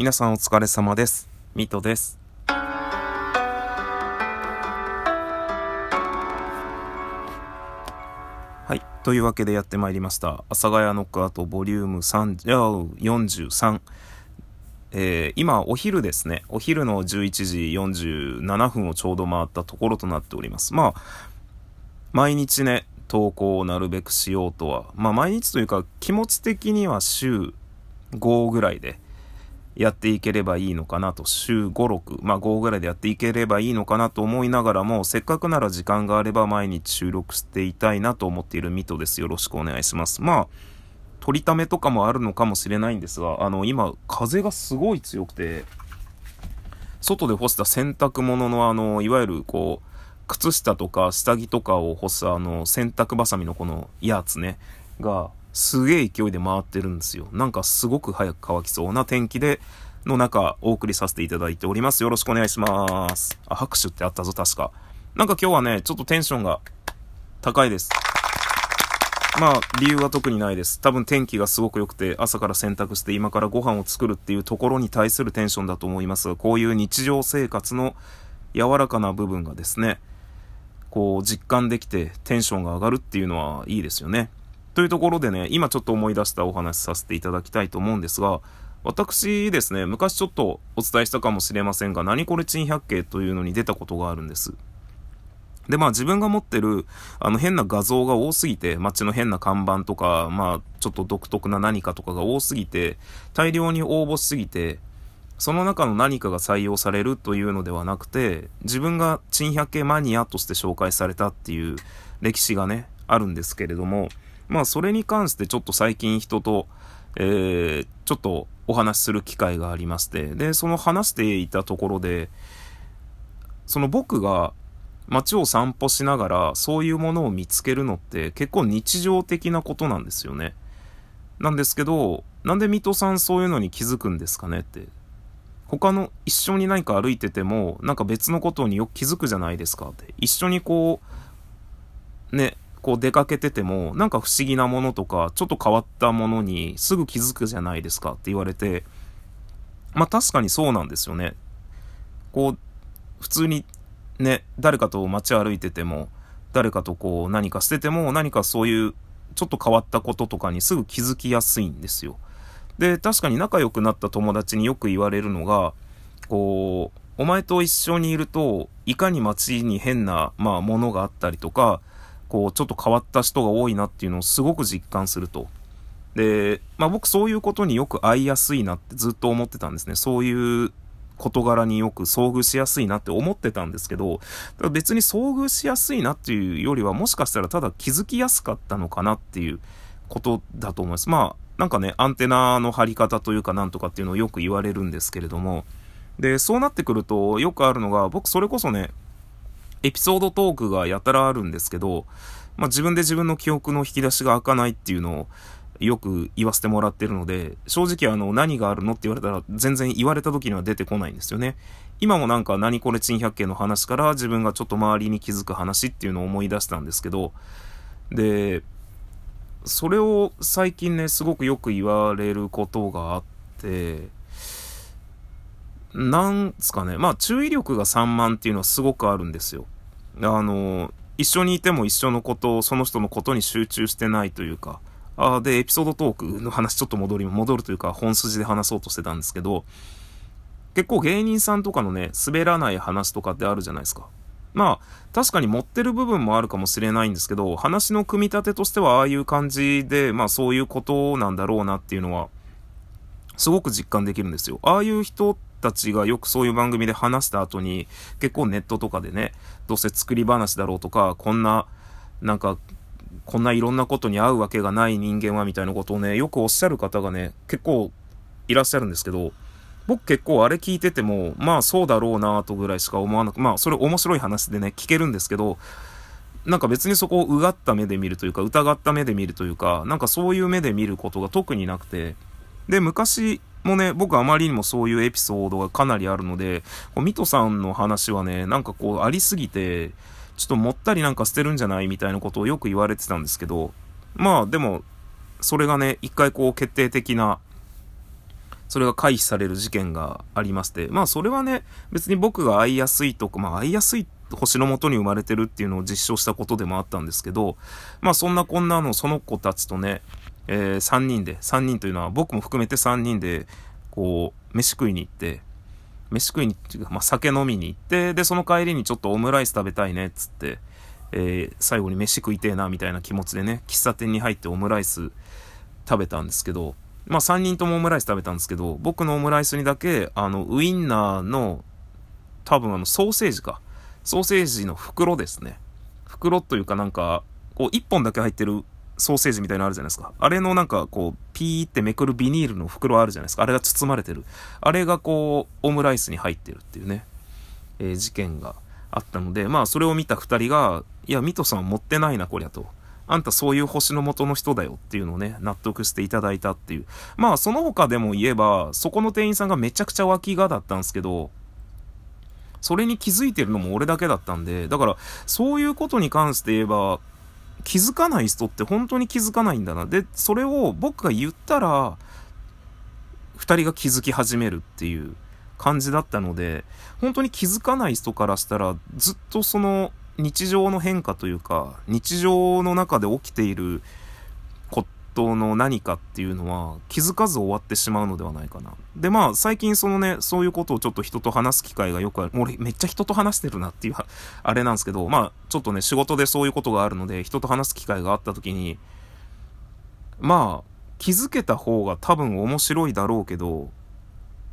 皆さんお疲れ様です。ミトです。はい。というわけでやってまいりました。阿佐ヶ谷ノックアウトボリューム3、じゃあ43。えー、今お昼ですね。お昼の11時47分をちょうど回ったところとなっております。まあ、毎日ね、投稿をなるべくしようとは。まあ毎日というか気持ち的には週5ぐらいで、やっていければいいのかなと、週5、6、まあ5ぐらいでやっていければいいのかなと思いながらも、せっかくなら時間があれば毎日収録していたいなと思っているミトです。よろしくお願いします。まあ、取りためとかもあるのかもしれないんですが、あの、今、風がすごい強くて、外で干した洗濯物のあの、いわゆるこう、靴下とか下着とかを干すあの、洗濯バサミのこのやつね、が、すげえ勢いで回ってるんですよ。なんかすごく早く乾きそうな天気で、の中、お送りさせていただいております。よろしくお願いします。あ、拍手ってあったぞ、確か。なんか今日はね、ちょっとテンションが高いです。まあ、理由は特にないです。多分天気がすごく良くて、朝から洗濯して今からご飯を作るっていうところに対するテンションだと思いますが、こういう日常生活の柔らかな部分がですね、こう実感できてテンションが上がるっていうのはいいですよね。というところでね、今ちょっと思い出したお話させていただきたいと思うんですが、私ですね、昔ちょっとお伝えしたかもしれませんが、何これ珍百景というのに出たことがあるんです。で、まあ自分が持ってる、あの変な画像が多すぎて、街の変な看板とか、まあちょっと独特な何かとかが多すぎて、大量に応募しすぎて、その中の何かが採用されるというのではなくて、自分が珍百景マニアとして紹介されたっていう歴史がね、あるんですけれども、まあそれに関してちょっと最近人と、えー、ちょっとお話しする機会がありまして、で、その話していたところで、その僕が街を散歩しながらそういうものを見つけるのって結構日常的なことなんですよね。なんですけど、なんで水戸さんそういうのに気づくんですかねって。他の一緒に何か歩いてても、なんか別のことによく気づくじゃないですかって。一緒にこう、ね、こう出かけてても、なんか不思議なものとか、ちょっと変わったものにすぐ気づくじゃないですかって言われて、まあ確かにそうなんですよね。こう、普通にね、誰かと街歩いてても、誰かとこう何かしてても、何かそういうちょっと変わったこととかにすぐ気づきやすいんですよ。で、確かに仲良くなった友達によく言われるのが、こう、お前と一緒にいると、いかに街に変な、まあ、ものがあったりとか、こう、ちょっと変わった人が多いなっていうのをすごく実感すると。で、まあ僕そういうことによく会いやすいなってずっと思ってたんですね。そういう事柄によく遭遇しやすいなって思ってたんですけど、別に遭遇しやすいなっていうよりはもしかしたらただ気づきやすかったのかなっていうことだと思います。まあ、なんかね、アンテナの張り方というかなんとかっていうのをよく言われるんですけれども、で、そうなってくるとよくあるのが、僕それこそね、エピソードトークがやたらあるんですけど、まあ、自分で自分の記憶の引き出しが開かないっていうのをよく言わせてもらってるので、正直あの、何があるのって言われたら全然言われた時には出てこないんですよね。今もなんか何これ珍百景の話から自分がちょっと周りに気づく話っていうのを思い出したんですけど、で、それを最近ね、すごくよく言われることがあって、なんすかね、まあ注意力が散漫っていうのはすごくあるんですよ。あの、一緒にいても一緒のことを、その人のことに集中してないというか、あで、エピソードトークの話ちょっと戻り、戻るというか本筋で話そうとしてたんですけど、結構芸人さんとかのね、滑らない話とかってあるじゃないですか。まあ、確かに持ってる部分もあるかもしれないんですけど、話の組み立てとしてはああいう感じで、まあそういうことなんだろうなっていうのは、すごく実感できるんですよ。ああいう人たちがよくそういう番組で話した後に、結構ネットとかでね、どうせ作り話だろうとか、こんな、なんか、こんないろんなことに合うわけがない人間はみたいなことをね、よくおっしゃる方がね、結構いらっしゃるんですけど、僕結構あれ聞いてても、まあそうだろうなとぐらいしか思わなく、まあそれ面白い話でね、聞けるんですけど、なんか別にそこをうがった目で見るというか、疑った目で見るというか、なんかそういう目で見ることが特になくて、で、昔、もね、僕あまりにもそういうエピソードがかなりあるので、こうミトさんの話はね、なんかこうありすぎて、ちょっともったりなんか捨てるんじゃないみたいなことをよく言われてたんですけど、まあでも、それがね、一回こう決定的なそれが回避される事件がありまして、まあそれはね、別に僕が会いやすいとか、まあ会いやすい星のもとに生まれてるっていうのを実証したことでもあったんですけど、まあそんなこんなのその子たちとね、えー、3人で、3人というのは僕も含めて3人で、こう、飯食いに行って、飯食いに、まあ酒飲みに行って、で、その帰りにちょっとオムライス食べたいね、っつって、えー、最後に飯食いてえな、みたいな気持ちでね、喫茶店に入ってオムライス食べたんですけど、まあ3人ともオムライス食べたんですけど、僕のオムライスにだけ、あの、ウインナーの、多分あの、ソーセージか。ソーセージの袋ですね。袋というかなんか、こう、1本だけ入ってるソーセージみたいなのあるじゃないですか。あれのなんかこう、ピーってめくるビニールの袋あるじゃないですか。あれが包まれてる。あれがこう、オムライスに入ってるっていうね、えー、事件があったので、まあそれを見た2人が、いや、ミトさん持ってないな、こりゃと。あんたそういう星の元の人だよっていうのをね、納得していただいたっていう。まあ、その他でも言えば、そこの店員さんがめちゃくちゃ脇がだったんですけど、それに気づいてるのも俺だけだったんで、だから、そういうことに関して言えば、気づかない人って本当に気づかないんだな。で、それを僕が言ったら、2人が気づき始めるっていう感じだったので、本当に気づかない人からしたら、ずっとその、日常の変化というか、日常の中で起きていることの何かっていうのは気づかず終わってしまうのではないかな。で、まあ、最近そのね、そういうことをちょっと人と話す機会がよくある。俺めっちゃ人と話してるなっていう、あれなんですけど、まあ、ちょっとね、仕事でそういうことがあるので、人と話す機会があった時に、まあ、気づけた方が多分面白いだろうけど、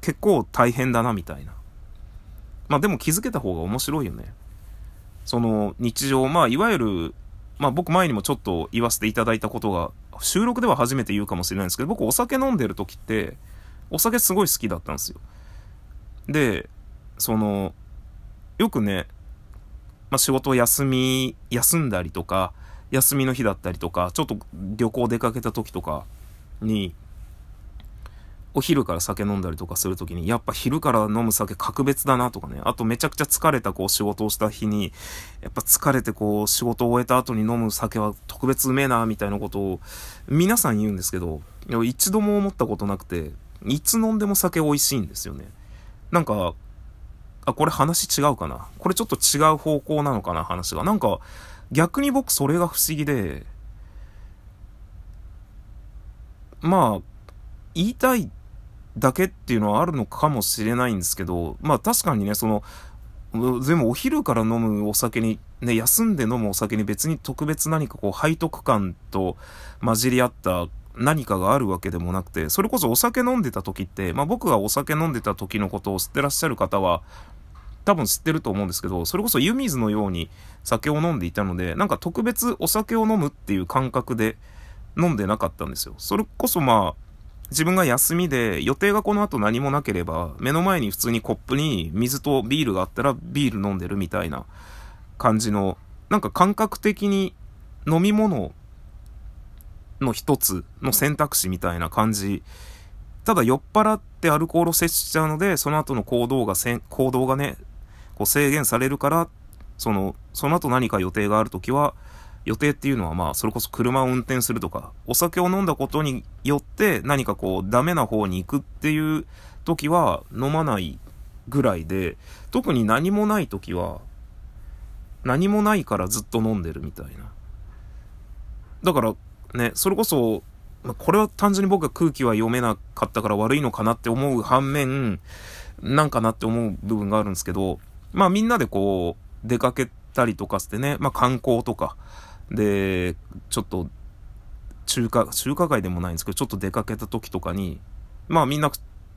結構大変だなみたいな。まあでも気づけた方が面白いよね。その日常、まあ、いわゆる、まあ僕前にもちょっと言わせていただいたことが、収録では初めて言うかもしれないんですけど、僕お酒飲んでる時って、お酒すごい好きだったんですよ。で、その、よくね、まあ仕事休み、休んだりとか、休みの日だったりとか、ちょっと旅行出かけた時とかに、お昼から酒飲んだりとかするときに、やっぱ昼から飲む酒格別だなとかね。あとめちゃくちゃ疲れたこう仕事をした日に、やっぱ疲れてこう仕事を終えた後に飲む酒は特別うめえな、みたいなことを皆さん言うんですけど、一度も思ったことなくて、いつ飲んでも酒美味しいんですよね。なんか、あ、これ話違うかな。これちょっと違う方向なのかな、話が。なんか、逆に僕それが不思議で、まあ、言いたいだけっていうのはあるのかもしれないんですけど、まあ確かにね、その、でもお昼から飲むお酒に、ね、休んで飲むお酒に別に特別何かこう背徳感と混じり合った何かがあるわけでもなくて、それこそお酒飲んでた時って、まあ僕がお酒飲んでた時のことを知ってらっしゃる方は、多分知ってると思うんですけど、それこそ湯水のように酒を飲んでいたので、なんか特別お酒を飲むっていう感覚で飲んでなかったんですよ。それこそまあ、自分が休みで予定がこの後何もなければ目の前に普通にコップに水とビールがあったらビール飲んでるみたいな感じのなんか感覚的に飲み物の一つの選択肢みたいな感じ。ただ酔っ払ってアルコールを摂取しちゃうのでその後の行動がせ行動がねこう制限されるからそのその後何か予定がある時は予定っていうのはまあ、それこそ車を運転するとか、お酒を飲んだことによって何かこう、ダメな方に行くっていう時は飲まないぐらいで、特に何もない時は、何もないからずっと飲んでるみたいな。だからね、それこそ、これは単純に僕が空気は読めなかったから悪いのかなって思う反面、なんかなって思う部分があるんですけど、まあみんなでこう、出かけたりとかしてね、まあ観光とか、で、ちょっと、中華、中華街でもないんですけど、ちょっと出かけた時とかに、まあみんな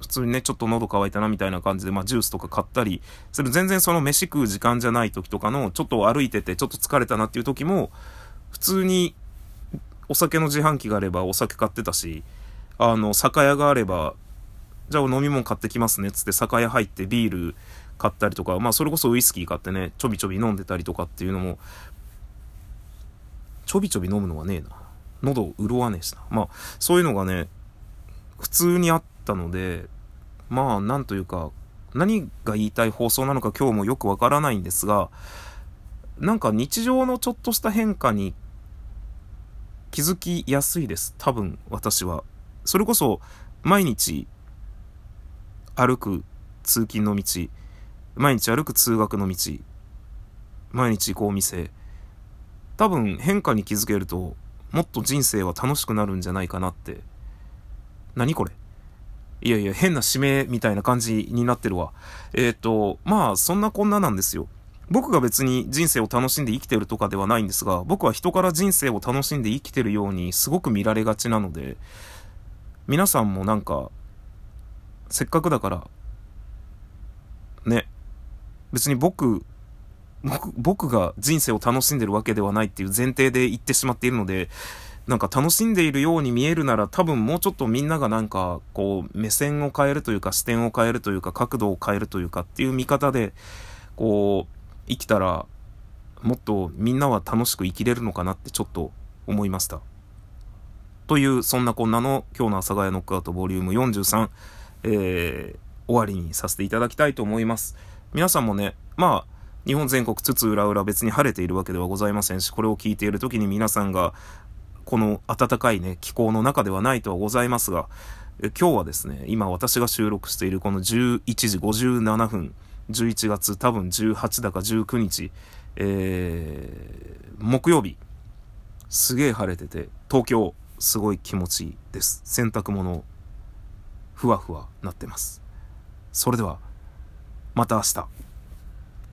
普通にね、ちょっと喉乾いたなみたいな感じで、まあジュースとか買ったり、それ全然その飯食う時間じゃない時とかの、ちょっと歩いててちょっと疲れたなっていう時も、普通にお酒の自販機があればお酒買ってたし、あの、酒屋があれば、じゃあ飲み物買ってきますねっつって酒屋入ってビール買ったりとか、まあそれこそウイスキー買ってね、ちょびちょび飲んでたりとかっていうのも、ちょびちょび飲むのはねえな。喉潤わねえしな。まあ、そういうのがね、普通にあったので、まあ、なんというか、何が言いたい放送なのか今日もよくわからないんですが、なんか日常のちょっとした変化に気づきやすいです。多分、私は。それこそ、毎日、歩く通勤の道、毎日歩く通学の道、毎日行こう店、多分変化に気づけると、もっと人生は楽しくなるんじゃないかなって。何これ？いやいや、変な指名みたいな感じになってるわ。えっ、ー、と、まあ、そんなこんななんですよ。僕が別に人生を楽しんで生きてるとかではないんですが、僕は人から人生を楽しんで生きてるようにすごく見られがちなので、皆さんもなんか、せっかくだから、ね、別に僕、僕、僕が人生を楽しんでるわけではないっていう前提で言ってしまっているので、なんか楽しんでいるように見えるなら多分もうちょっとみんながなんかこう目線を変えるというか視点を変えるというか角度を変えるというかっていう見方でこう生きたらもっとみんなは楽しく生きれるのかなってちょっと思いました。というそんなこんなの今日の阿佐ヶ谷ノックアウトボリューム43、えー、終わりにさせていただきたいと思います。皆さんもね、まあ、日本全国津々浦々別に晴れているわけではございませんし、これを聞いている時に皆さんがこの暖かいね、気候の中ではないとはございますが、今日はですね、今私が収録しているこの11時57分、11月多分18だか19日、えー、木曜日、すげえ晴れてて、東京、すごい気持ちいいです。洗濯物、ふわふわなってます。それでは、また明日。